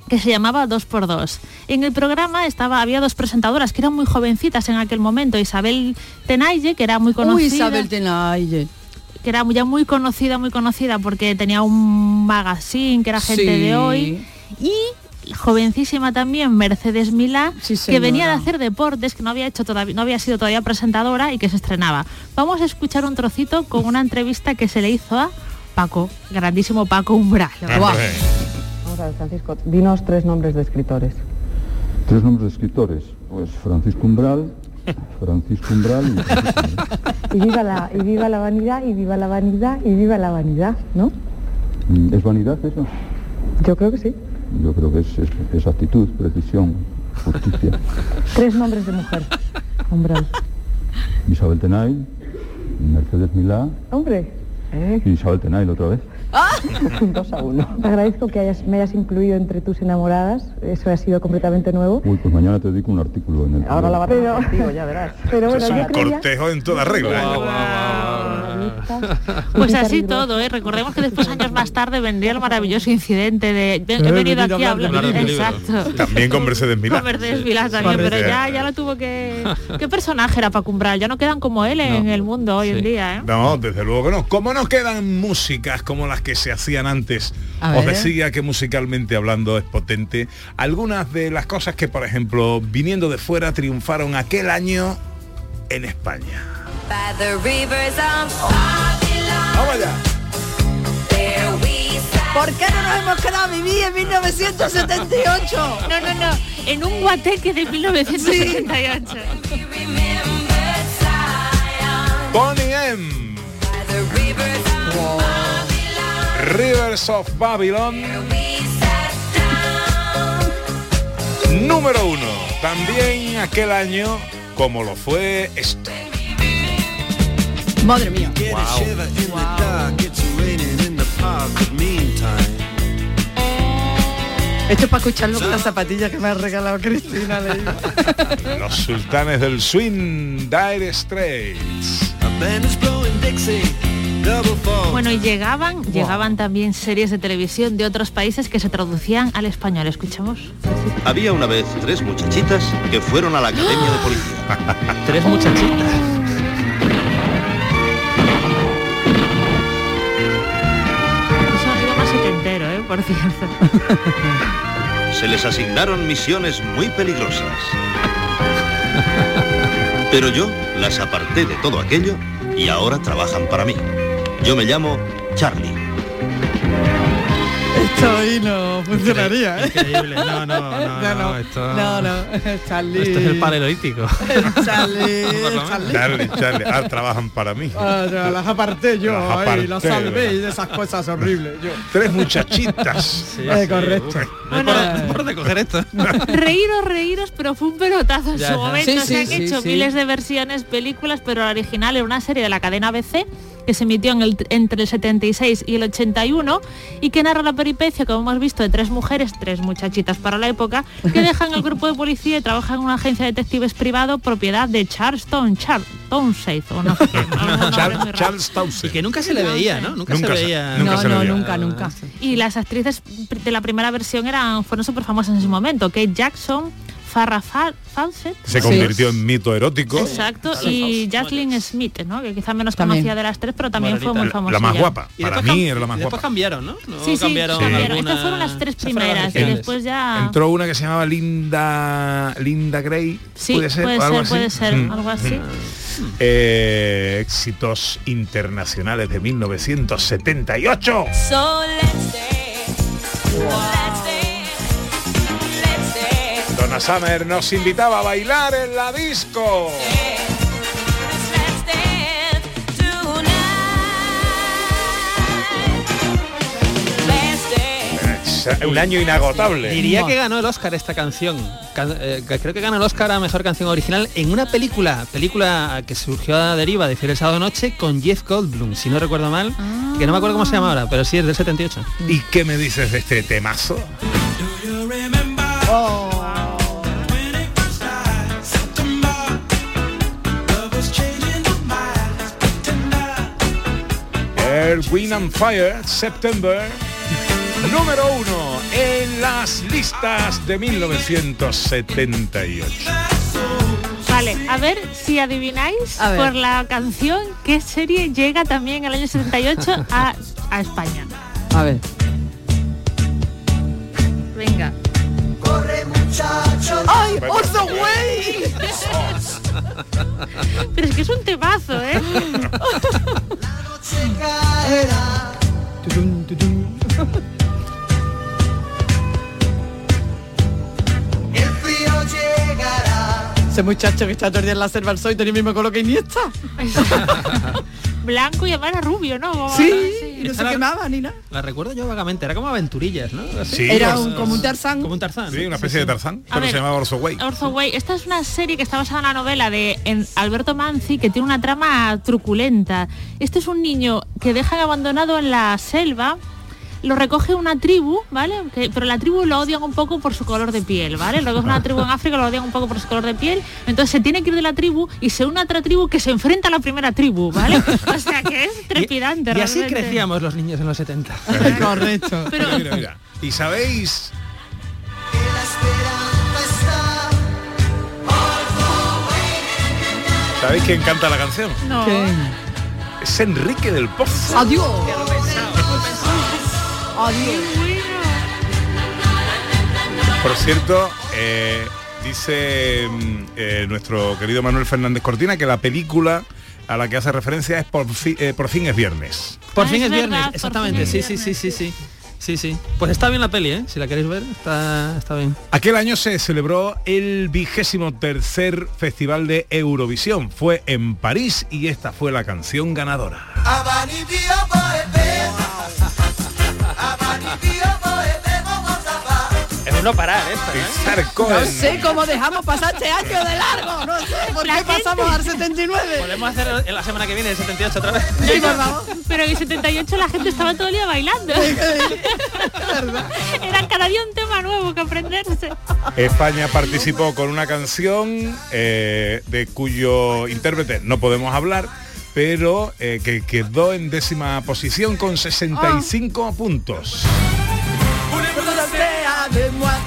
que se llamaba 2x2. En el programa estaba, había dos presentadoras que eran muy jovencitas en aquel momento, Isabel Tenaille, que era muy conocida Uy, Isabel Tenaille. que era ya muy conocida, muy conocida porque tenía un magazine que era gente Sí. de hoy. Y jovencísima también Mercedes Milá, que señora. venía de hacer deportes, que no había hecho todavía, no había sido todavía presentadora y que se estrenaba. Vamos a escuchar un trocito con una entrevista que se le hizo a Paco, grandísimo Paco Umbral. Vamos a ver, Francisco, dinos tres nombres de escritores. Tres nombres de escritores. Pues Francisco Umbral, Francisco Umbral y Francisco Umbral. Y viva la, y viva la vanidad, y viva la vanidad, y viva la vanidad, ¿no? Mm, ¿Es vanidad eso? Yo creo que sí. Yo creo que es, es- es actitud, precisión, justicia. Tres nombres de mujer. Umbral. Isabel Tenay, Mercedes Milá Hombre. ¿eh? y Isabel Tenay otra vez. Dos a uno. Te agradezco que hayas, me hayas incluido entre tus enamoradas. Eso ha sido completamente nuevo. Uy, pues mañana te dedico un artículo en el... Ahora la va a contigo, ya verás. Pero bueno, es un creía... cortejo en toda regla. Pues así todo, ¿eh? recordemos que después años más tarde vendría el maravilloso incidente de he he venido aquí a hablar. Exacto. También con Mercedes Milá. Con Mercedes Milá también, pero ya, ya lo tuvo que. ¿Qué personaje era Paco Umbral? Ya no quedan como él en el mundo hoy en día, ¿eh? No, desde luego que no. ¿Cómo no quedan músicas como las que se hacían antes? A Os ver. decía que musicalmente hablando es potente. Algunas de las cosas que, por ejemplo, viniendo de fuera triunfaron aquel año en España. By the rivers of Vamos allá. ¿Por qué no nos hemos quedado a vivir en 1978? No, no, no. En un guateque de 1978. Bonnie M. Rivers of Babylon. Número uno. También aquel año, como lo fue esto. Madre mía. Esto es para escucharlo con las zapatillas que me ha regalado Cristina. le digo. Los sultanes del swing, Dire Straits. Bueno, y llegaban, llegaban también series de televisión de otros países que se traducían al español. ¿Escuchamos? Había una vez tres muchachitas que fueron a la academia de policía. tres muchachitas. Por cierto. Se les asignaron misiones muy peligrosas. Pero yo las aparté de todo aquello y ahora trabajan para mí. Yo me llamo Charlie. Esto ahí no funcionaría, ¿eh? Increíble. No, no, no, No, no, no, esto- no, no, Charlie. Esto es el paleolítico. Charlie, Charlie. Charlie, Charlie. Ah, trabajan para mí. Ah, las aparté yo, Las ahí, las aparté, salvé ¿verdad? y de esas cosas horribles. Yo. Tres muchachitas. Eh, correcto. No hay por, por dónde coger esto. reíros, reíros, pero fue un pelotazo en su momento. Sí, Se sí, han sí, hecho sí. miles de versiones, películas, pero la original era una serie de la cadena ABC que se emitió en el- entre el 76 y el 81 y que narra la peripecia, como hemos visto, de tres mujeres, tres muchachitas para la época, que dejan el grupo de policía y trabajan en una agencia de detectives privado propiedad de Charleston, Char Townsend, o no sé, algún nombre Char- muy raro. Charles Townsend. Y que nunca se le veía, ¿no? Nunca, Nunca se veía. nunca No, se no, veía. nunca, nunca. Y las actrices de la primera versión eran fueron súper famosas en ese momento. Kate Jackson, Farrah Fa- Fawcett. Se convirtió en mito erótico. Exacto, y Jaslyn Smith, ¿no? que quizá menos También. conocida de las tres, pero también fue muy La- famosa. la más guapa. Y Para mí era la más después guapa. cambiaron, ¿no? No Sí, sí, cambiaron. cambiaron. alguna- Estas fueron las tres primeras y después ya... Entró una que se llamaba Linda Linda Gray. Sí, puede ser, puede o algo ser, así? puede ser, Mm. algo así. Eh, éxitos internacionales de 1978. So let's. Let's. Donna Summer nos invitaba a bailar en la disco. Un año inagotable. Diría que ganó el Oscar esta canción. Can- eh, creo que ganó el Oscar a mejor canción original en una película, película que surgió a deriva de Fiel el sábado noche con Jeff Goldblum, si no recuerdo mal, que no me acuerdo cómo se llama ahora, pero sí es del 78. ¿Y qué me dices de este temazo? Air, Wind and Fire, September, número uno en las listas de 1978. Vale, a ver si adivináis ver. por la canción qué serie llega también el año 78 a, a España. A ver. Venga. ¡Ay, Orso Way! Pero es que es un temazo, ¿eh? Tudum, tudum. Ese muchacho que está todo el día en la selva al sol y tenía el mismo color que Iniesta. Blanco y además era rubio, ¿no? Sí, no Esta se la- quemaba ni nada. La recuerdo yo vagamente, era como aventurillas, ¿no? Sí, Era pues, un, como un Tarzán. Como un Tarzán. Sí, una especie de Tarzán, A pero ver. se llamaba Orso Way. Orzo Way. Esta es una serie que está basada en la novela de en Alberto Manzi que tiene una trama truculenta. Este es un niño que dejan abandonado en la selva. Lo recoge una tribu, ¿vale? Que- pero la tribu lo odian un poco por su color de piel, ¿vale? Lo recoge una tribu en África, lo odian un poco por su color de piel. Entonces se tiene que ir de la tribu y se une a otra tribu que se enfrenta a la primera tribu, ¿vale? O sea que es trepidante. Y así realmente. crecíamos los niños en los 70. Correcto. Pero Mira, mira, mira. ¿Y sabéis? ¿Sabéis quién canta la canción? no. Es Enrique del Pozo. Adiós. Por cierto, eh, dice mm, eh, nuestro querido Manuel Fernández Cortina que la película a la que hace referencia es Por, fi- eh, por fin es viernes. Por Ah, fin es es viernes, verdad, exactamente. Sí, sí, sí, sí, sí. Sí, sí. Pues está bien la peli, ¿eh? Si la queréis ver, está, está bien. Aquel año se celebró el vigésimo tercer Festival de Eurovisión. Fue en París y esta fue la canción ganadora. Es parar ¿eh? No sé cómo dejamos pasar este año de largo. No sé por La qué pasamos al 79. Podemos hacer en la semana que viene el 78 otra vez. Sí, por favor. Pero en el 78 la gente estaba todo el día bailando. Era cada día un tema nuevo que aprenderse. España participó con una canción eh, de cuyo intérprete no podemos hablar, pero eh, que quedó en décima posición con 65 puntos.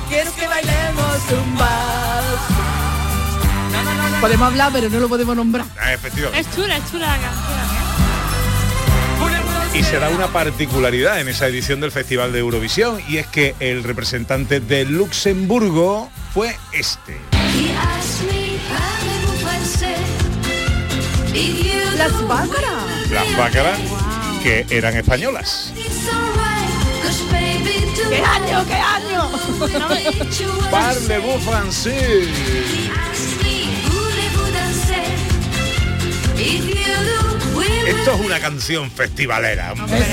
Quiero que bailemos un vals. Podemos hablar, pero no lo podemos nombrar. Ah, efectivamente. Es chula, es chula la canción. Y se da una particularidad en esa edición del Festival de Eurovisión y es que el representante de Luxemburgo fue este. Las bácaras. Las bácaras que eran españolas. ¡Qué año, qué año! Parlez-vous français. Esto es una canción festivalera. hombre.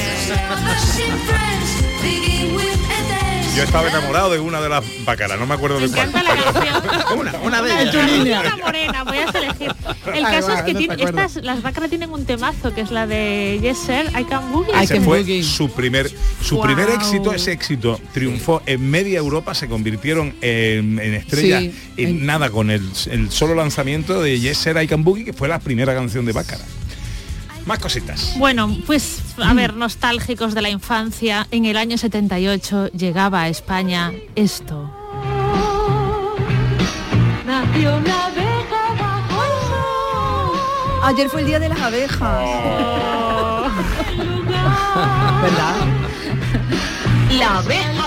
Yo estaba enamorado de una de las bácaras, no me acuerdo de cuál. Una, una de ellas. Una morena, voy a elegir. El Ay, caso va, es que no tiene- estas, las bácaras tienen un temazo que es la de Yes Sir, I Can Boogie. Ese fue su primer su primer éxito, ese éxito triunfó en media Europa, se convirtieron en, en estrellas Sí, en nada con el, el solo lanzamiento de Yes Sir I Can Boogie, que fue la primera canción de Bácara. Más cositas. Bueno, pues a ver, nostálgicos de la infancia, en el año 78 llegaba a España esto. Nació una abeja bajo el sol. Ayer fue el día de las abejas. ¿Verdad? La abeja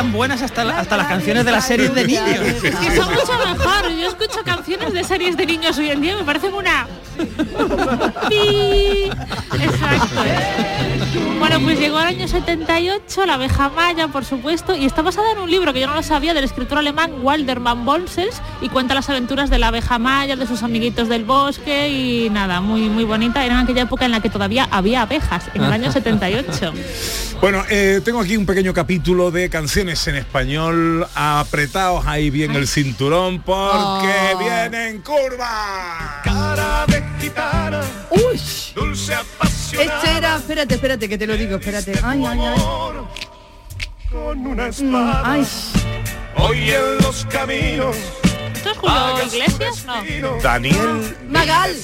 Eran buenas hasta, la- hasta las canciones de las series de niños. que son mucho mejor. Yo escucho canciones de series de niños hoy en día, me parecen una... Exacto. Bueno, pues llegó el año 78, la abeja maya, por supuesto, y está basada en un libro que yo no lo sabía, del escritor alemán Walderman Bolsels, y cuenta las aventuras de la abeja maya, de sus amiguitos del bosque, y nada, muy, muy bonita. Era en aquella época en la que todavía había abejas, en el año 78. Bueno, eh, tengo aquí un pequeño capítulo de canciones en español. Apretaos ahí bien el cinturón porque Oh. vienen curvas. Cara de gitana, Uy, dulce apasionada. este era, espérate, espérate, que te lo digo, espérate. Ay, ay, ay. Con una Mm, espada. ay. Hoy en los caminos. ¿Esto es Julio Iglesias? No. Daniel Magal.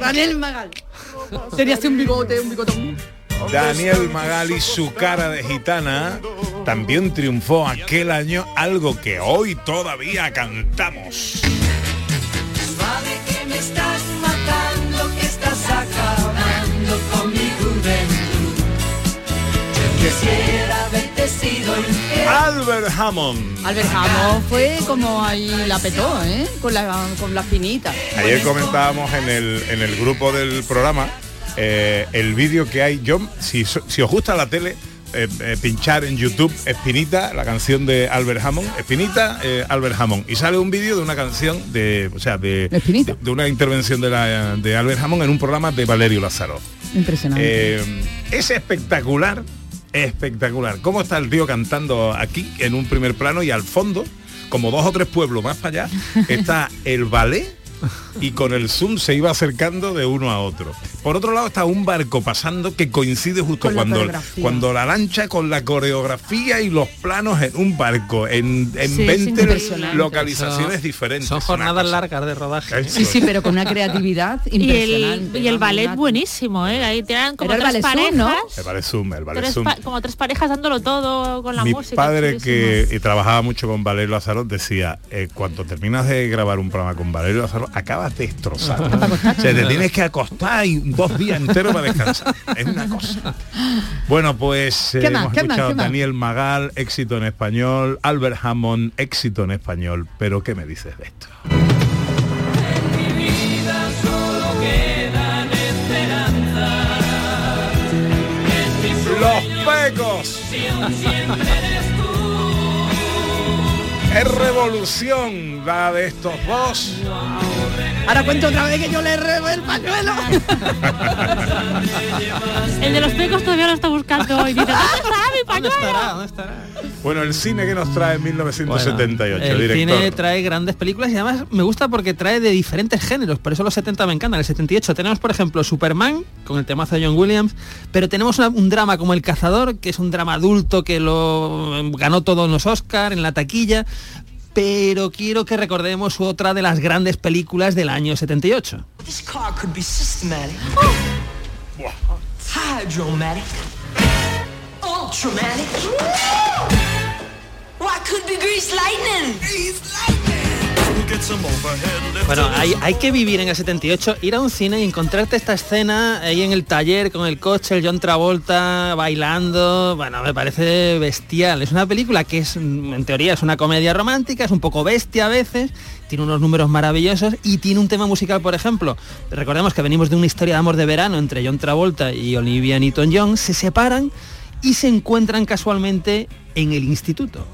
Daniel Magal. Así un bigote, un bigotón. Daniel Magali, su cara de gitana, también triunfó aquel año algo que hoy todavía cantamos. Suave que me estás matando, que estás acabando con mi juventud. Yo quisiera haberte sido infiel. Albert Hammond. Albert Hammond fue como ahí la petó, ¿eh? Con la, con la espinita. Ayer comentábamos en el, en el grupo del programa eh, el vídeo que hay. Yo, si, si os gusta la tele, eh, eh, pinchar en YouTube Espinita, la canción de Albert Hammond, Espinita, eh, Albert Hammond. Y sale un vídeo de una canción de, o sea, de, de, de una intervención de, la, de Albert Hammond en un programa de Valerio Lázaro. Impresionante. Es espectacular, espectacular. ¿Cómo está el tío cantando aquí en un primer plano y al fondo, como dos o tres pueblos más para allá, está el ballet y con el zoom se iba acercando de uno a otro. Por otro lado está un barco pasando que coincide justo Con la cuando, cuando la lancha con la coreografía y los planos en un barco, en, en Sí, es 20 impresionante. localizaciones Son- diferentes. Son jornadas largas de rodaje. Eso Sí, sí, pero con una creatividad Y impresionante. el, y el ballet una- buenísimo, ¿eh? Ahí tiran como Era tres parejas. zoom, ¿no? El ballet zoom, el ballet zoom. pa- como tres parejas dándolo todo con la Mi música. padre chulísimo. que y trabajaba mucho con Valerio Lázaro decía, eh, cuando terminas de grabar un programa con Valerio Lázaro, acabas destrozado. Se te tienes que acostar y dos días enteros para descansar. Es una cosa. Bueno, pues eh, hemos escuchado. Daniel Magal, éxito en español, Albert Hammond, éxito en español. Pero ¿qué me dices de esto? Los pecos. Es revolución la de estos dos. Ahora cuento otra vez que yo le rebo el pañuelo. El de los pecos todavía lo está buscando hoy. Dice, ¿dónde está mi ¿Dónde estará? ¿Dónde estará? Bueno, el cine que nos trae en 1978, el director. cine trae grandes películas y además me gusta porque trae de diferentes géneros, por eso los 70 me encantan. El 78 tenemos, por ejemplo, Superman, con el temazo de John Williams, pero tenemos una- un drama como El Cazador, que es un drama adulto que lo eh, ganó todos los Oscar en la taquilla, pero quiero que recordemos otra de las grandes películas del año 78. This car could be systematic. Hydromatic. Ultramatic. Why could be grease lightning? Bueno, hay, hay que vivir en el 78, ir a un cine y encontrarte esta escena ahí en el taller con el coche, el John Travolta bailando, bueno, me parece bestial. Es una película que es, en teoría, es una comedia romántica, es un poco bestia a veces, tiene unos números maravillosos y tiene un tema musical, por ejemplo. Recordemos que venimos de una historia de amor de verano entre John Travolta y Olivia Newton-John, se separan y se encuentran casualmente en el instituto.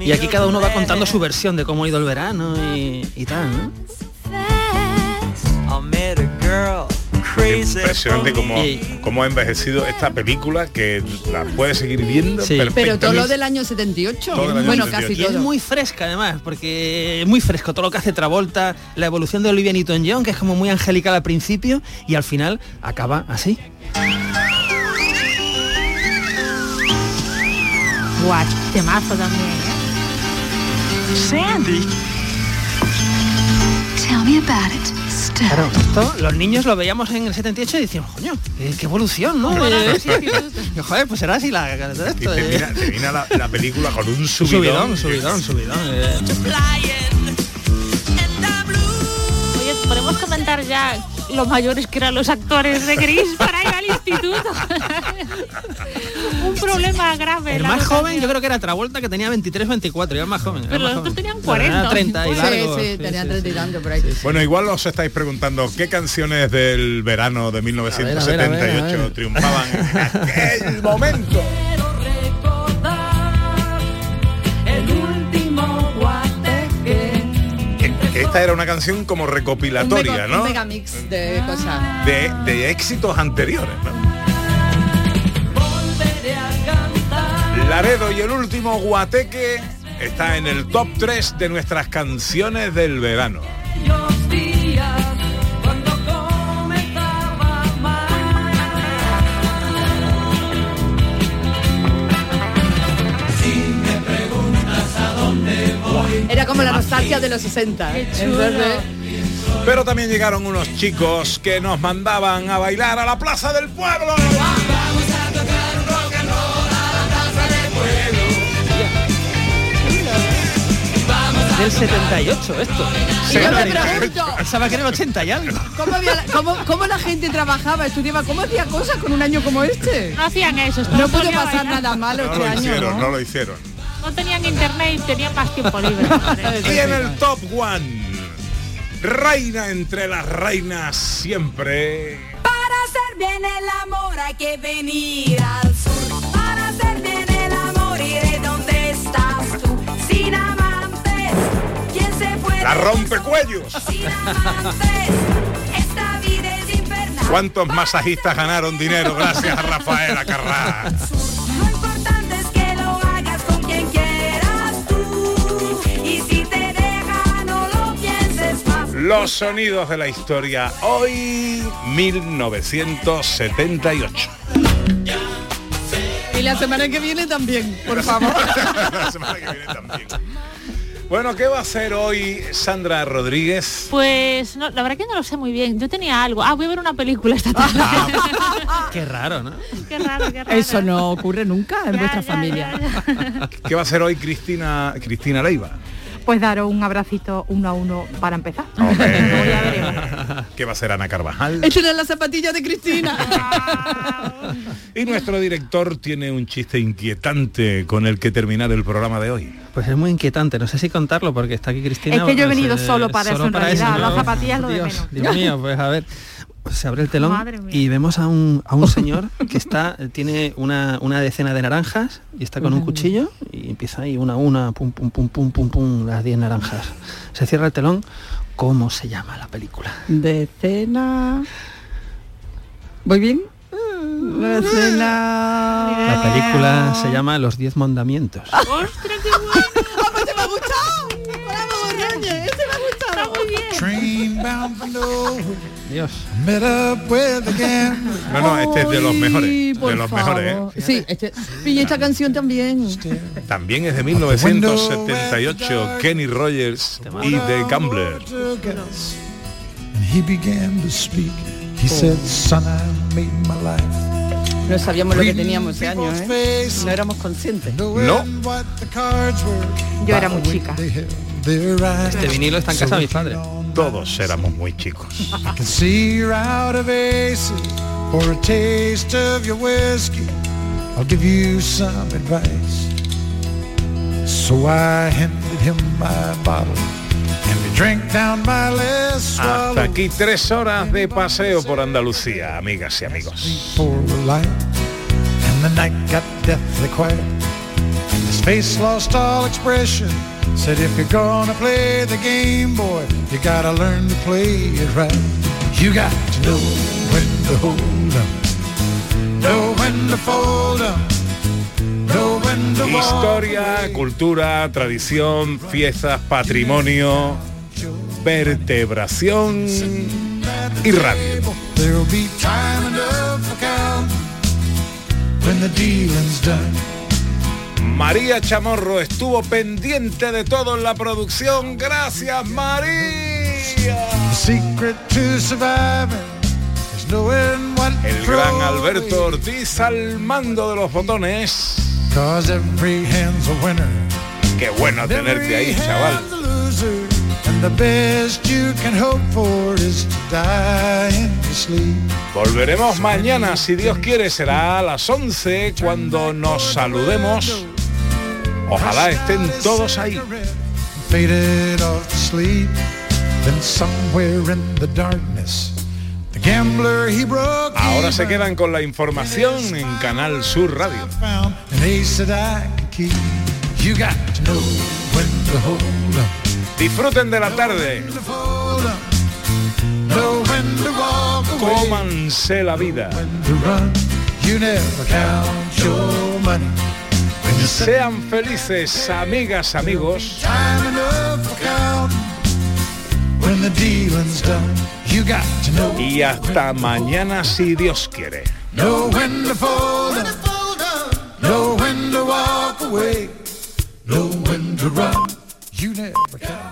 Y aquí cada uno va contando su versión de cómo ha ido el verano y, y tal, ¿no? Impresionante cómo, cómo ha envejecido esta película que la puedes seguir viendo Sí. Pero todo lo del año 78. Todo del año bueno, 78. casi Y es todo. muy fresca además, porque es muy fresco todo lo que hace Travolta, la evolución de Olivia Newton-John, que es como muy angelical al principio y al final acaba así. Guau, temazo también. ¿eh? Sandy. Tell me about it. Claro, esto los niños lo veíamos en el 78 y decíamos, coño, qué, qué evolución, ¿no? Eh, y, joder, pues será así la Y esto, eh. termina, termina la, la película con un subidón, subidón. subidón, subidón. eh. Oye, podemos comentar ya los mayores que eran los actores de Gris para ir al instituto. Un problema grave. El más joven yo creo que era Travolta que tenía 23, 24, era el más joven. Pero los otros tenían Pero era 40. 30 y Sí, largo. sí, tenían 30 y tanto por ahí. Bueno, igual os estáis preguntando qué canciones del verano de 1978 A ver, a ver, a ver, a ver. triunfaban en aquel momento. Esta era una canción como recopilatoria, un mega, ¿no? un megamix de cosas. De, de éxitos anteriores, ¿no? Laredo y el último guateque está en el top 3 de nuestras canciones del verano. Como la nostalgia de los 60. Entonces, Pero también llegaron unos chicos que nos mandaban a bailar a la Plaza del Pueblo. Del 78 esto. Y yo me pregunto, Pensaba que era el 80 y algo. ¿cómo, había la, cómo, cómo la gente trabajaba, estudiaba, cómo hacía cosas con un año como este? No hacían eso. No pudo pasar bailando. nada malo No este lo año, hicieron, ¿no? no lo hicieron. No tenían internet y tenían más tiempo libre. Y en el top one, reina entre las reinas siempre. Para hacer bien el amor hay que venir al sur. Para hacer bien el amor iré donde estás tú. Sin amantes, ¿quién se puede? La rompecuellos. Sin amantes, esta vida es infernal. ¿Cuántos masajistas ganaron dinero gracias a Rafaela Carrá? Los sonidos de la historia hoy 1978. Y la semana que viene también, por favor. la semana que viene también. Bueno, ¿qué va a hacer hoy Sandra Rodríguez? Pues no, la verdad que no lo sé muy bien. Yo tenía algo. Ah, voy a ver una película esta tarde. Qué raro, ¿no? qué raro, qué raro. Eso no ocurre nunca en vuestra familia. ¿Qué va a hacer hoy Cristina Cristina Leiva? Pues daros un abracito uno a uno para empezar. ¿Qué va a hacer Ana Carvajal? Esta era la zapatilla de Cristina. Y nuestro director tiene un chiste inquietante con el que terminar el programa de hoy. Pues es muy inquietante, no sé si contarlo porque está aquí Cristina. Es que yo he venido solo para eso, en realidad. ¿no? Las zapatillas lo de Dios, menos. Dios mío, pues a ver. Se abre el telón y vemos a un, a un señor que está, tiene una, una decena de naranjas y está con un cuchillo y empieza ahí una a una, pum, pum, pum, pum, pum, pum, las 10 naranjas. Se cierra el telón. ¿Cómo se llama la película? Decena. ¿Voy bien? Decena. La película se llama Los 10 mandamientos. ¡Ostras, qué bueno! Dios. No, no, este es de los mejores. De los favor. mejores, ¿eh? Sí, este, y esta canción también. También es de 1978, Kenny Rogers y The Gambler. took us, And he began to speak. He said, son, I made my life. No sabíamos lo que teníamos ese año, ¿eh? No éramos conscientes. No. Yo era muy chica. Este vinilo está en casa de mis padres. Todos éramos muy chicos. I can see you're out of aces for a taste of your whiskey. I'll give you some advice. So I handed him my bottle and he drank down my last Hasta aquí tres horas de paseo por Andalucía, amigas y amigos. His face lost all expression. Said if you're gonna play the game, boy, you gotta learn to play it right. You got to know when to hold 'em, know when to fold 'em, know when to Historia, cultura, tradición, fiestas, patrimonio, vertebración y radio. There'll be time enough for when the dealing's done. María Chamorro estuvo pendiente de todo en la producción. Gracias, María. El gran Alberto. Ortiz al mando de los botones. Qué bueno tenerte ahí, chaval. Volveremos mañana, si Dios quiere, será a las 11 cuando nos saludemos. Ojalá estén todos ahí. Faded off to sleep. Then somewhere in the darkness, the gambler he broke Ahora se quedan con la información en Canal Sur Radio. Disfruten de la tarde. Cómanse la vida. You never count your money. Sean felices, amigas, amigos. Y hasta mañana, si Dios quiere. You never.